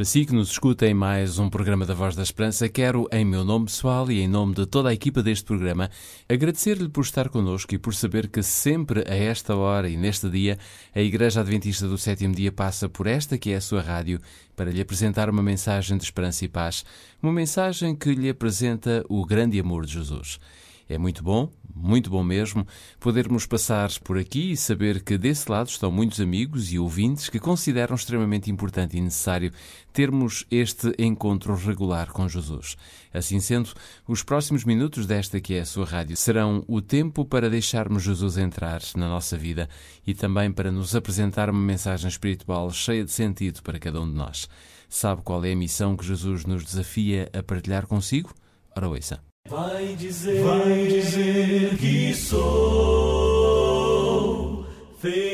Para si que nos escuta em mais um programa da Voz da Esperança, quero, em meu nome pessoal e em nome de toda a equipa deste programa, agradecer-lhe por estar connosco e por saber que sempre a esta hora e neste dia a Igreja Adventista do Sétimo Dia passa por esta que é a sua rádio para lhe apresentar uma mensagem de esperança e paz, uma mensagem que lhe apresenta o grande amor de Jesus. É muito bom, muito bom mesmo, podermos passar por aqui e saber que desse lado estão muitos amigos e ouvintes que consideram extremamente importante e necessário termos este encontro regular com Jesus. Assim sendo, os próximos minutos desta que é a sua rádio serão o tempo para deixarmos Jesus entrar na nossa vida e também para nos apresentar uma mensagem espiritual cheia de sentido para cada um de nós. Sabe qual é a missão que Jesus nos desafia a partilhar consigo? Ora, ouça. Vai dizer, vai dizer que sou feliz.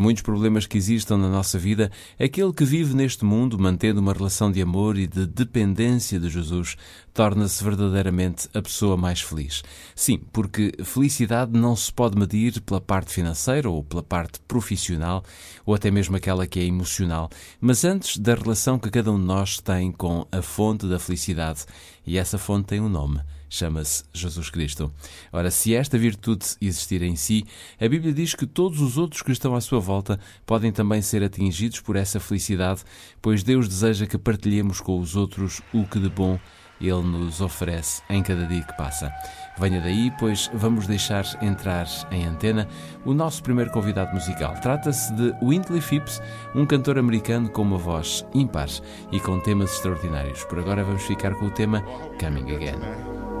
Muitos problemas que existam na nossa vida, aquele que vive neste mundo mantendo uma relação de amor e de dependência de Jesus torna-se verdadeiramente a pessoa mais feliz. Sim, porque felicidade não se pode medir pela parte financeira ou pela parte profissional ou até mesmo aquela que é emocional, mas antes da relação que cada um de nós tem com a fonte da felicidade. E essa fonte tem um nome chama-se Jesus Cristo. Ora, se esta virtude existir em si, a Bíblia diz que todos os outros que estão à sua volta podem também ser atingidos por essa felicidade, pois Deus deseja que partilhemos com os outros o que de bom ele nos oferece em cada dia que passa. Venha daí, pois vamos deixar entrar em antena o nosso primeiro convidado musical. Trata-se de Wintley Phipps, um cantor americano com uma voz ímpar e com temas extraordinários. Por agora vamos ficar com o tema Coming Again.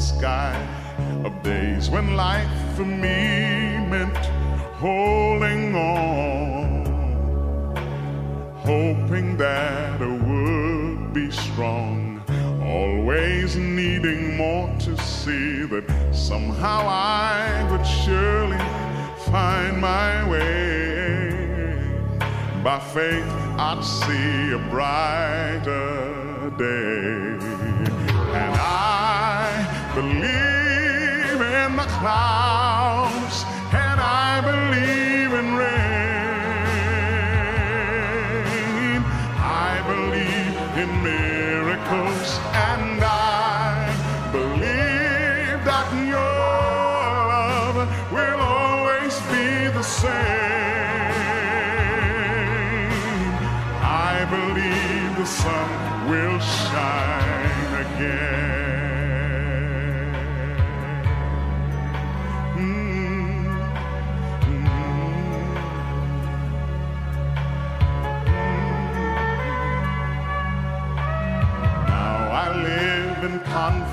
Sky of days when life for me meant holding on, hoping that I would be strong, always needing more to see that somehow I would surely find my way. By faith, I'd see a brighter day. cloud.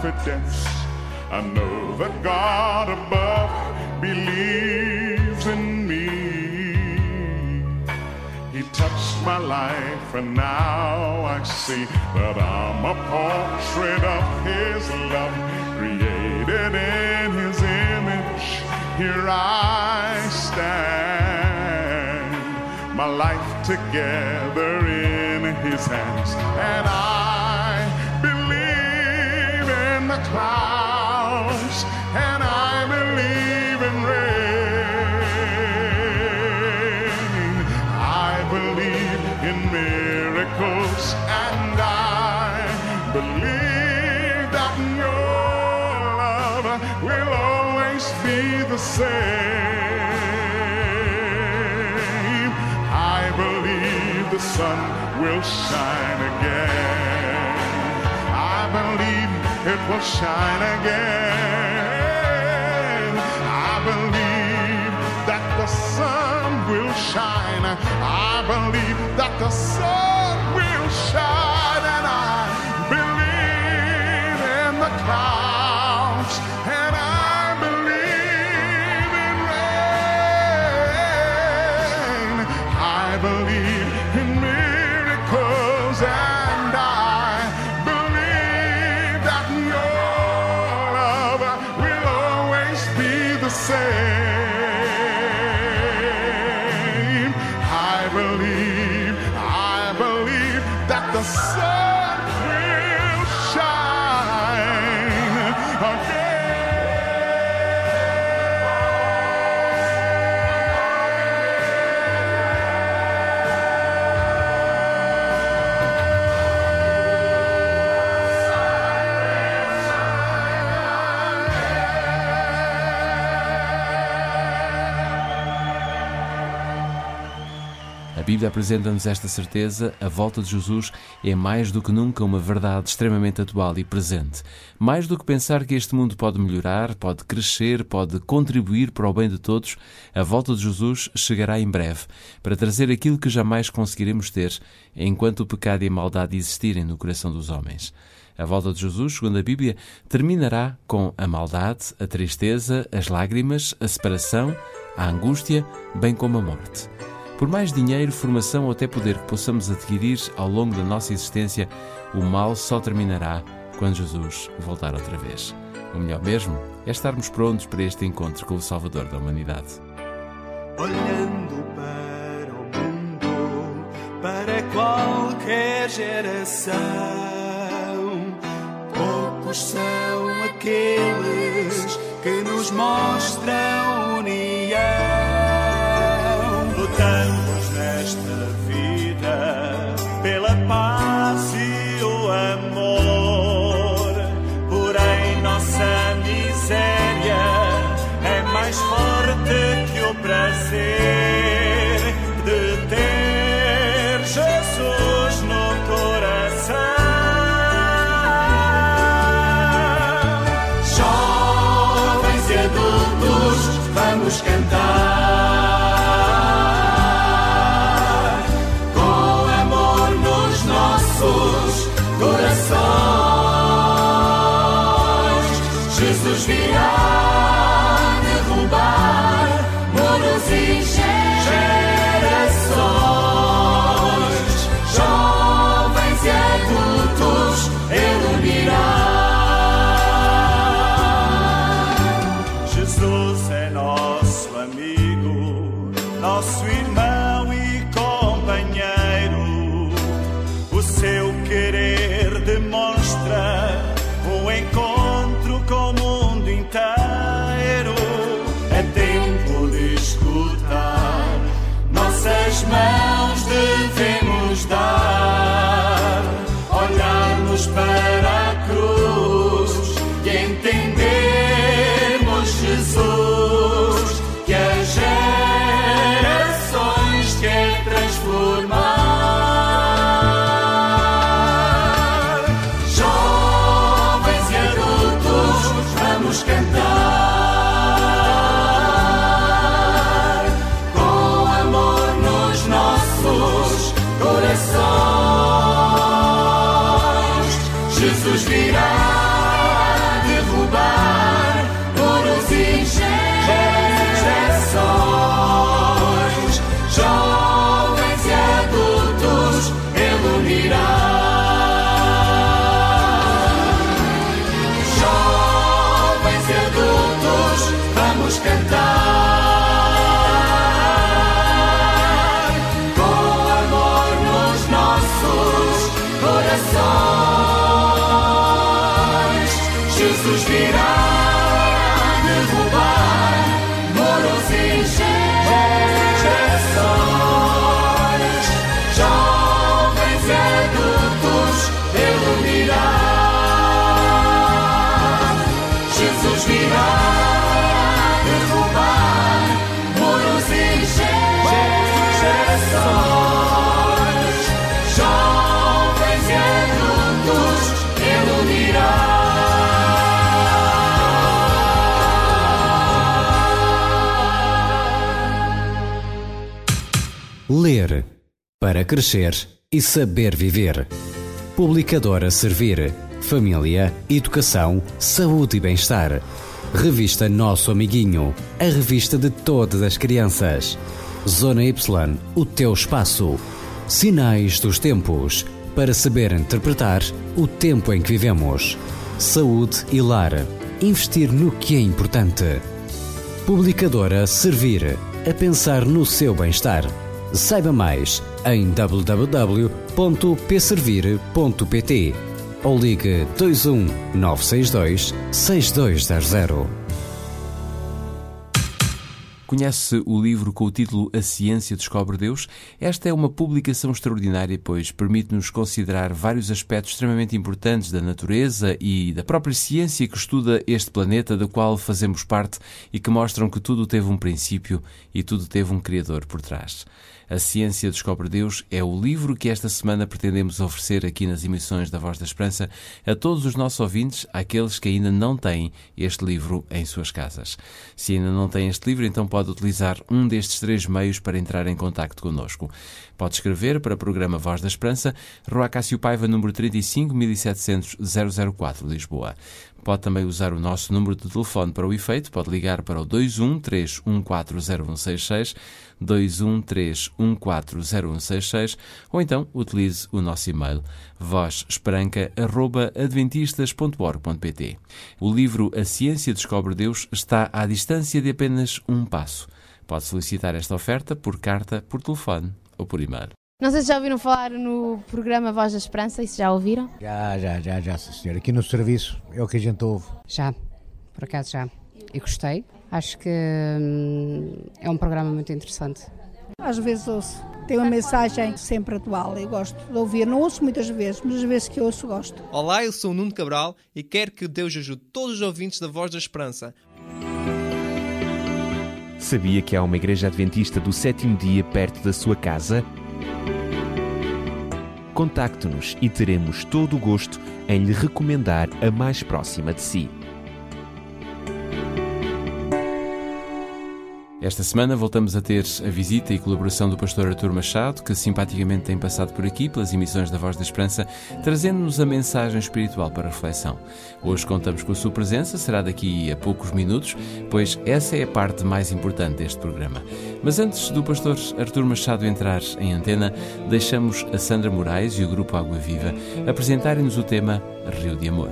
Confidence. I know that God above believes in me. He touched my life, and now I see that I'm a portrait of His love, created in His image. Here I stand, my life together in His hands, and I clouds, and I believe in rain. I believe in miracles, and I believe that your love will always be the same. I believe the sun will shine again. It will shine again. I believe that the sun will shine. I believe that the sun will shine, apresenta-nos esta certeza: a volta de Jesus é mais do que nunca uma verdade extremamente atual e presente. Mais do que pensar que este mundo pode melhorar, pode crescer, pode contribuir para o bem de todos, a volta de Jesus chegará em breve para trazer aquilo que jamais conseguiremos ter enquanto o pecado e a maldade existirem no coração dos homens. A volta de Jesus, segundo a Bíblia, terminará com a maldade, a tristeza, as lágrimas, a separação, a angústia, bem como a morte. Por mais dinheiro, formação ou até poder que possamos adquirir ao longo da nossa existência, o mal só terminará quando Jesus voltar outra vez. O melhor mesmo é estarmos prontos para este encontro com o Salvador da humanidade. olhando para o mundo, para qualquer geração. Poucos são aqueles que nos mostram união. Crescer e saber viver. Publicadora Servir. Família, Educação, Saúde e Bem-Estar. Revista Nosso Amiguinho. A revista de todas as crianças. Zona Y. O teu espaço. Sinais dos tempos. para saber interpretar o tempo em que vivemos. Saúde e lar. Investir no que é importante. Publicadora Servir. A pensar no seu bem-estar. Saiba mais em www.pservir.pt ou ligue 21 962 6200. Conhece o livro com o título A Ciência Descobre Deus? Esta é uma publicação extraordinária, pois permite-nos considerar vários aspectos extremamente importantes da natureza e da própria ciência que estuda este planeta do qual fazemos parte e que mostram que tudo teve um princípio e tudo teve um Criador por trás. A Ciência Descobre Deus é o livro que esta semana pretendemos oferecer aqui nas emissões da Voz da Esperança a todos os nossos ouvintes, àqueles que ainda não têm este livro em suas casas. Se ainda não têm este livro, então pode utilizar um destes três meios para entrar em contato connosco. Pode escrever para o programa Voz da Esperança, Rua Cássio Paiva, número 35 1700 004, Lisboa. Pode também usar o nosso número de telefone para o efeito, pode ligar para o 213140166, 213140166, ou então utilize o nosso e-mail vozesperanca.adventistas.org.pt. O livro A Ciência Descobre Deus está à distância de apenas um passo. Pode solicitar esta oferta por carta, por telefone ou por e-mail. Não sei se já ouviram falar no programa Voz da Esperança, e se já ouviram? Já, já, já, já, sim, senhor. Aqui no serviço é o que a gente ouve. Já, por acaso já. E gostei. Acho que hum, é um programa muito interessante. Às vezes ouço. Tem uma mensagem sempre atual e gosto de ouvir. Não ouço muitas vezes, mas as vezes que ouço, gosto. Olá, eu sou o Nuno Cabral e quero que Deus ajude todos os ouvintes da Voz da Esperança. Sabia que há uma igreja adventista do sétimo dia perto da sua casa? Contacte-nos e teremos todo o gosto em lhe recomendar a mais próxima de si. Esta semana voltamos a ter a visita e colaboração do pastor Artur Machado, que simpaticamente tem passado por aqui pelas emissões da Voz da Esperança, trazendo-nos a mensagem espiritual para reflexão. Hoje contamos com a sua presença, será daqui a poucos minutos, pois essa é a parte mais importante deste programa. Mas antes do pastor Artur Machado entrar em antena, deixamos a Sandra Moraes e o grupo Água Viva apresentarem-nos o tema Rio de Amor.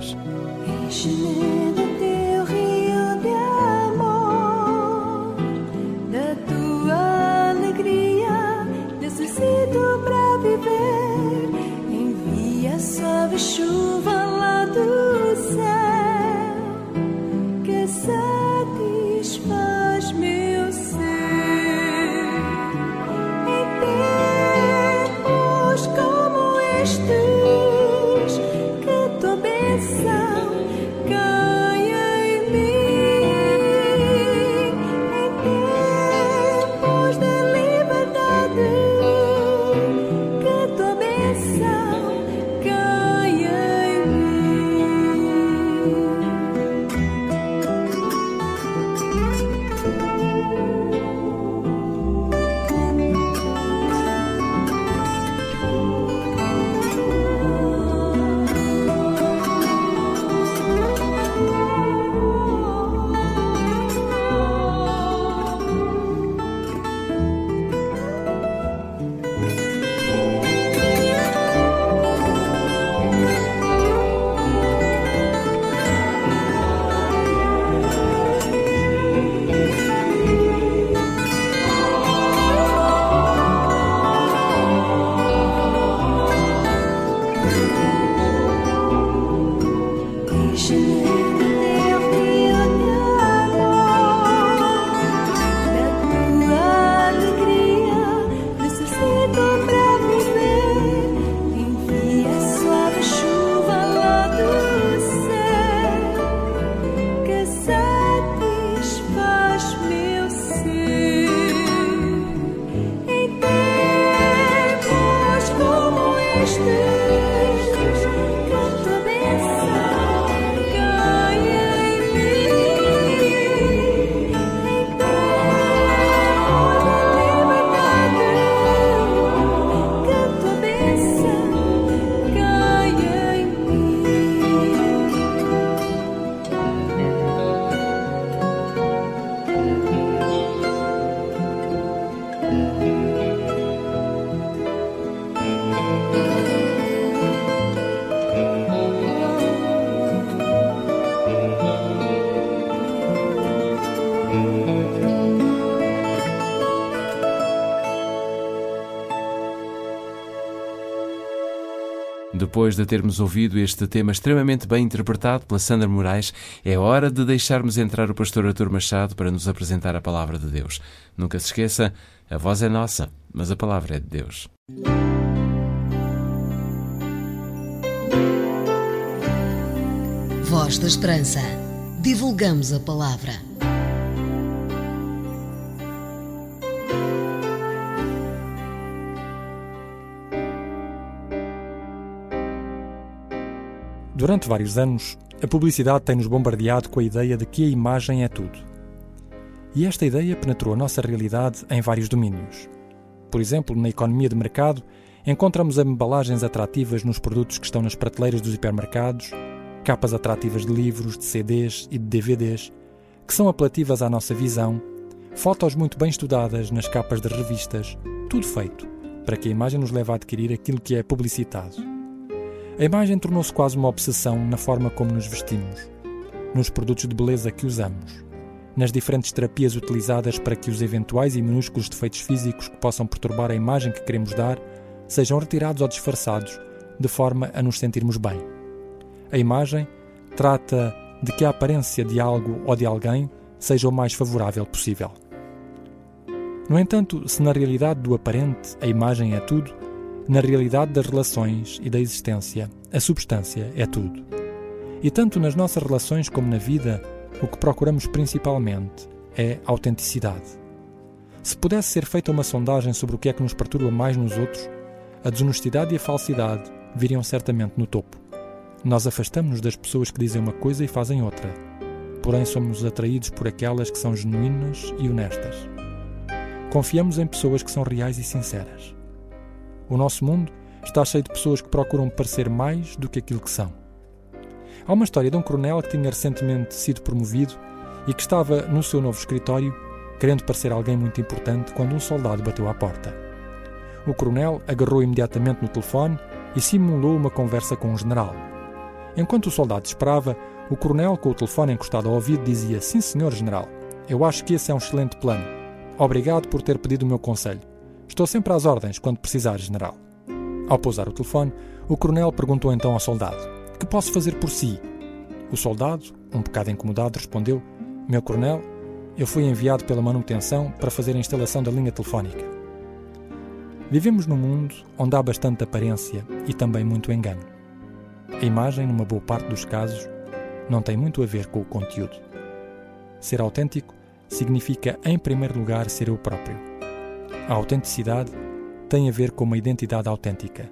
Suave chuva lá do Depois de termos ouvido este tema extremamente bem interpretado pela Sandra Moraes, é hora de deixarmos entrar o pastor Artur Machado para nos apresentar a palavra de Deus. Nunca se esqueça, a voz é nossa, mas a palavra é de Deus. Voz da Esperança. Divulgamos a palavra. Durante vários anos, a publicidade tem-nos bombardeado com a ideia de que a imagem é tudo. E esta ideia penetrou a nossa realidade em vários domínios. Por exemplo, na economia de mercado, encontramos embalagens atrativas nos produtos que estão nas prateleiras dos hipermercados, capas atrativas de livros, de CDs e de DVDs, que são apelativas à nossa visão, fotos muito bem estudadas nas capas de revistas, tudo feito para que a imagem nos leve a adquirir aquilo que é publicitado. A imagem tornou-se quase uma obsessão na forma como nos vestimos, nos produtos de beleza que usamos, nas diferentes terapias utilizadas para que os eventuais e minúsculos defeitos físicos que possam perturbar a imagem que queremos dar sejam retirados ou disfarçados, de forma a nos sentirmos bem. A imagem trata de que a aparência de algo ou de alguém seja o mais favorável possível. No entanto, se na realidade do aparente a imagem é tudo, na realidade das relações e da existência, a substância é tudo. E tanto nas nossas relações como na vida, o que procuramos principalmente é autenticidade. Se pudesse ser feita uma sondagem sobre o que é que nos perturba mais nos outros, a desonestidade e a falsidade viriam certamente no topo. Nós afastamos-nos das pessoas que dizem uma coisa e fazem outra, porém somos atraídos por aquelas que são genuínas e honestas. Confiamos em pessoas que são reais e sinceras. O nosso mundo está cheio de pessoas que procuram parecer mais do que aquilo que são. Há uma história de um coronel que tinha recentemente sido promovido e que estava no seu novo escritório, querendo parecer alguém muito importante, quando um soldado bateu à porta. O coronel agarrou imediatamente no telefone e simulou uma conversa com um general. Enquanto o soldado esperava, o coronel, com o telefone encostado ao ouvido, dizia: Sim, senhor general, eu acho que esse é um excelente plano. Obrigado por ter pedido o meu conselho. Estou sempre às ordens quando precisar, general. Ao pousar o telefone, o coronel perguntou então ao soldado: Que posso fazer por si? O soldado, um bocado incomodado, respondeu: Meu coronel, eu fui enviado pela manutenção para fazer a instalação da linha telefónica. Vivemos num mundo onde há bastante aparência e também muito engano. A imagem, numa boa parte dos casos, não tem muito a ver com o conteúdo. Ser autêntico significa, em primeiro lugar, ser eu próprio. A autenticidade tem a ver com uma identidade autêntica.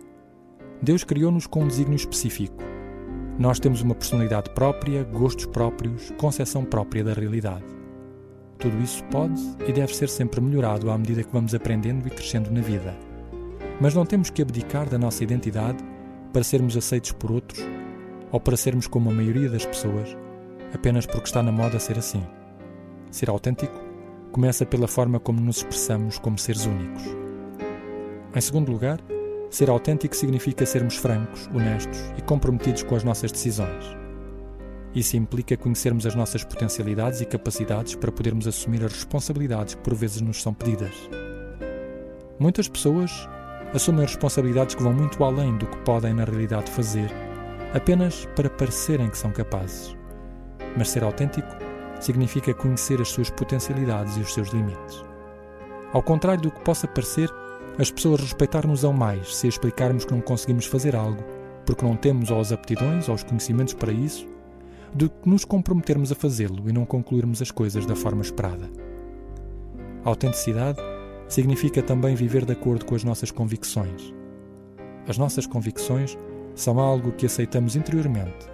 Deus criou-nos com um desígnio específico. Nós temos uma personalidade própria, gostos próprios, concepção própria da realidade. Tudo isso pode e deve ser sempre melhorado à medida que vamos aprendendo e crescendo na vida. Mas não temos que abdicar da nossa identidade para sermos aceitos por outros ou para sermos como a maioria das pessoas, apenas porque está na moda ser assim. Ser autêntico começa pela forma como nos expressamos como seres únicos. Em segundo lugar, ser autêntico significa sermos francos, honestos e comprometidos com as nossas decisões. Isso implica conhecermos as nossas potencialidades e capacidades para podermos assumir as responsabilidades que por vezes nos são pedidas. Muitas pessoas assumem responsabilidades que vão muito além do que podem na realidade fazer, apenas para parecerem que são capazes. Mas ser autêntico significa conhecer as suas potencialidades e os seus limites. Ao contrário do que possa parecer, as pessoas respeitar-nos-ão mais se explicarmos que não conseguimos fazer algo porque não temos ou as aptidões ou os conhecimentos para isso, do que nos comprometermos a fazê-lo e não concluirmos as coisas da forma esperada. A autenticidade significa também viver de acordo com as nossas convicções. As nossas convicções são algo que aceitamos interiormente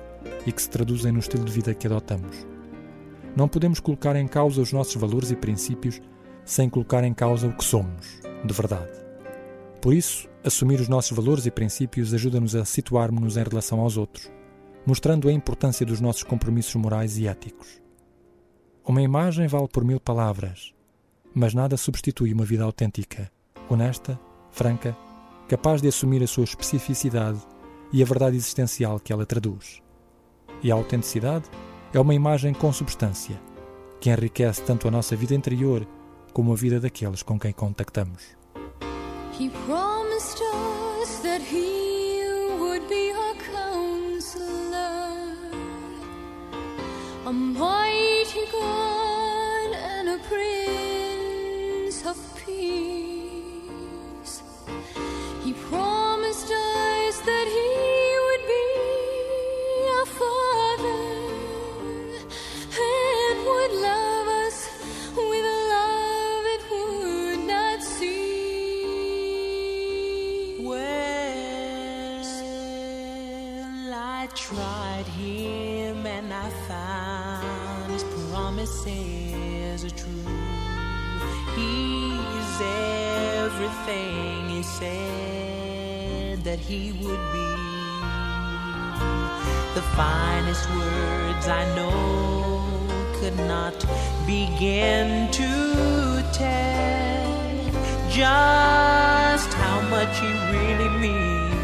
e que se traduzem no estilo de vida que adotamos. Não podemos colocar em causa os nossos valores e princípios sem colocar em causa o que somos, de verdade. Por isso, assumir os nossos valores e princípios ajuda-nos a situarmos-nos em relação aos outros, mostrando a importância dos nossos compromissos morais e éticos. Uma imagem vale por mil palavras, mas nada substitui uma vida autêntica, honesta, franca, capaz de assumir a sua especificidade e a verdade existencial que ela traduz. E a autenticidade é uma imagem com substância, que enriquece tanto a nossa vida interior como a vida daqueles com quem contactamos. He promised us that he would be counselor, a mighty God and a prince of I tried him and I found his promises are true. He's everything he said that he would be. The finest words I know could not begin to tell just how much he really means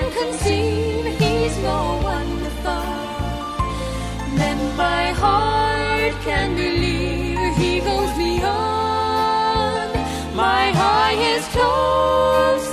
can conceive, he's more wonderful than my heart can believe. He goes beyond my highest hopes.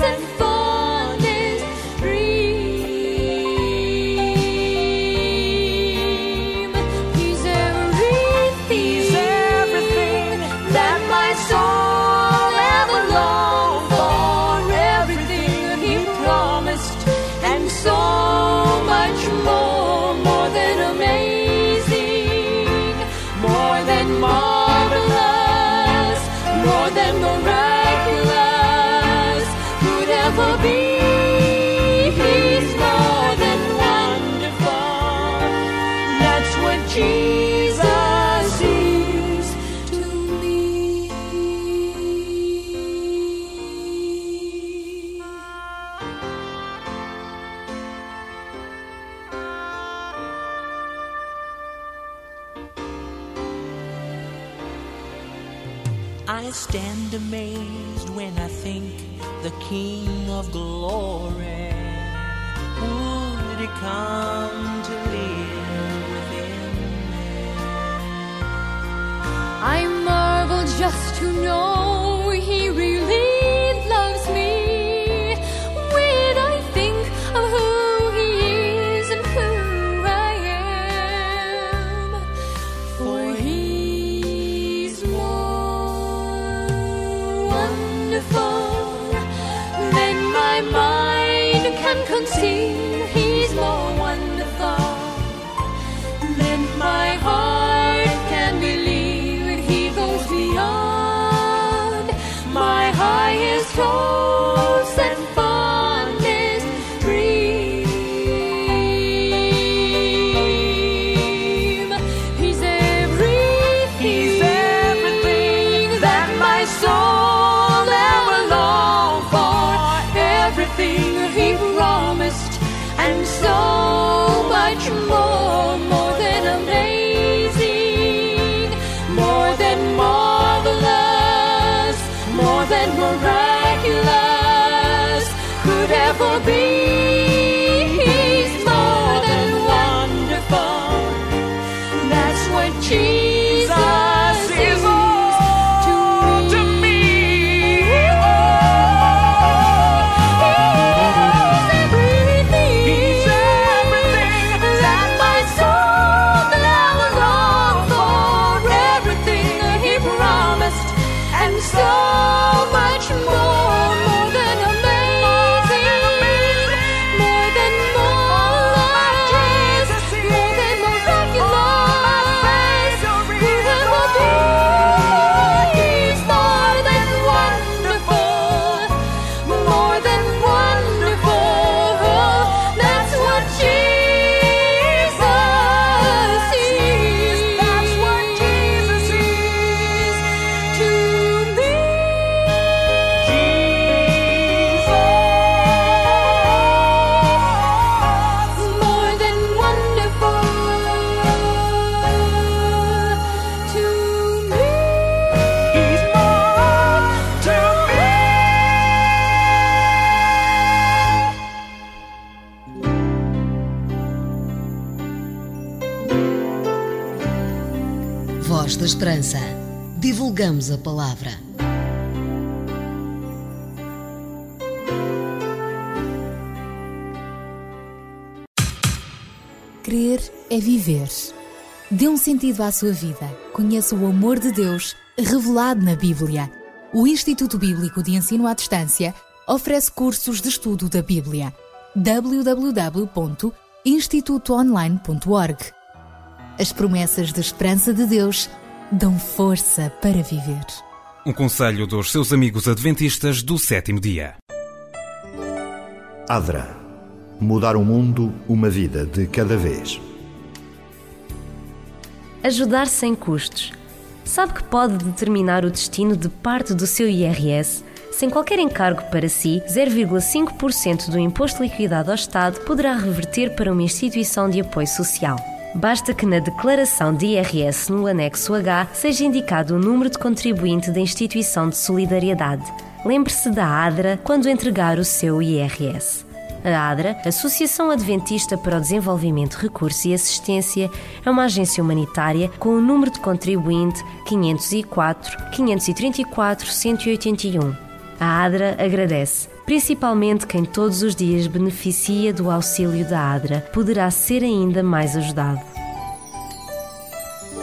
just to know Deus a palavra. Crer é viver. Dê um sentido à sua vida. Conheça o amor de Deus revelado na Bíblia. O Instituto Bíblico de Ensino à Distância oferece cursos de estudo da Bíblia. www.institutoonline.org As promessas da esperança de Deus dão força para viver. Um conselho dos seus amigos adventistas do sétimo dia. Adra. Mudar o mundo, uma vida de cada vez. Ajudar sem custos. Sabe que pode determinar o destino de parte do seu IRS? Sem qualquer encargo para si, 0,5% do imposto liquidado ao Estado poderá reverter para uma instituição de apoio social. Basta que na declaração de IRS no anexo H seja indicado o número de contribuinte da instituição de solidariedade. Lembre-se da ADRA quando entregar o seu IRS. A ADRA, Associação Adventista para o Desenvolvimento, Recurso e Assistência, é uma agência humanitária com o número de contribuinte 504 534 181. A ADRA agradece, principalmente quem todos os dias beneficia do auxílio da ADRA, poderá ser ainda mais ajudado.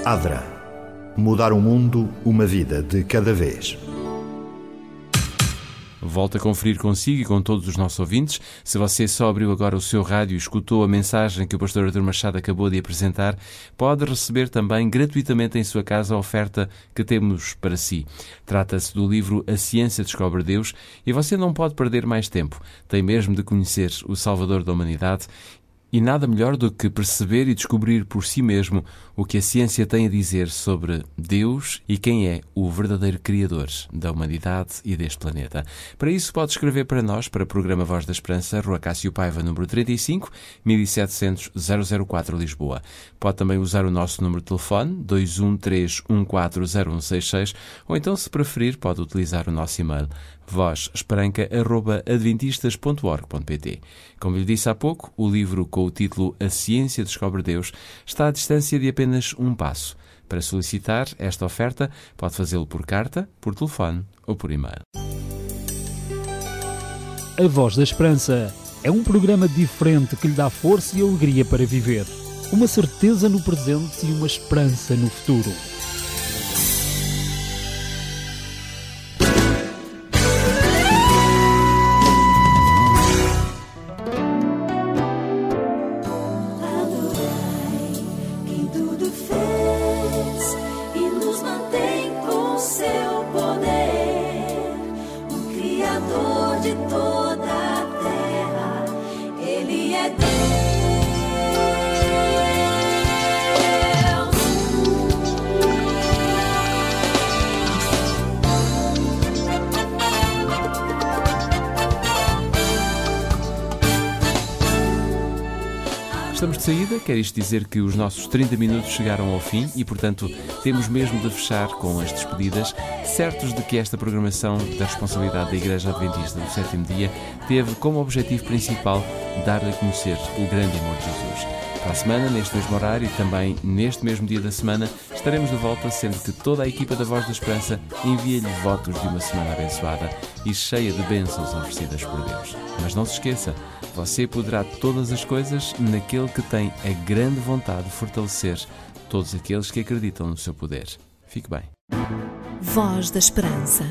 Adra. Mudar o mundo, uma vida de cada vez. Volto a conferir consigo e com todos os nossos ouvintes. Se você só abriu agora o seu rádio e escutou a mensagem que o pastor Artur Machado acabou de apresentar, pode receber também gratuitamente em sua casa a oferta que temos para si. Trata-se do livro A Ciência Descobre Deus e você não pode perder mais tempo. Tem mesmo de conhecer o Salvador da Humanidade e nada melhor do que perceber e descobrir por si mesmo o que a ciência tem a dizer sobre Deus e quem é o verdadeiro Criador da humanidade e deste planeta. Para isso, pode escrever para nós, para o programa Voz da Esperança, Rua Cássio Paiva, número 35, 1700 004 Lisboa. Pode também usar o nosso número de telefone, 213140166, ou então, se preferir, pode utilizar o nosso e-mail vozesperanca.adventistas.org.pt. Como lhe disse há pouco, o livro com o título A Ciência Descobre Deus está à distância de apenas um passo. Para solicitar esta oferta, pode fazê-lo por carta, por telefone ou por e-mail. A Voz da Esperança é um programa diferente que lhe dá força e alegria para viver. Uma certeza no presente e uma esperança no futuro. Dizer que os nossos 30 minutos chegaram ao fim e, portanto, temos mesmo de fechar com as despedidas, certos de que esta programação da responsabilidade da Igreja Adventista do Sétimo Dia teve como objetivo principal dar-lhe a conhecer o grande amor de Jesus. Para a semana, neste mesmo horário e também neste mesmo dia da semana, estaremos de volta, sendo que toda a equipa da Voz da Esperança envia-lhe votos de uma semana abençoada e cheia de bênçãos oferecidas por Deus. Mas não se esqueça, você poderá todas as coisas naquele que tem a grande vontade de fortalecer todos aqueles que acreditam no seu poder. Fique bem. Voz da Esperança.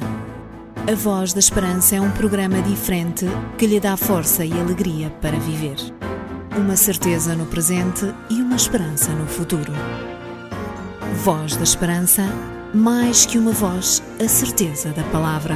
A Voz da Esperança é um programa diferente que lhe dá força e alegria para viver. Uma certeza no presente e uma esperança no futuro. Voz da Esperança, mais que uma voz, a certeza da palavra.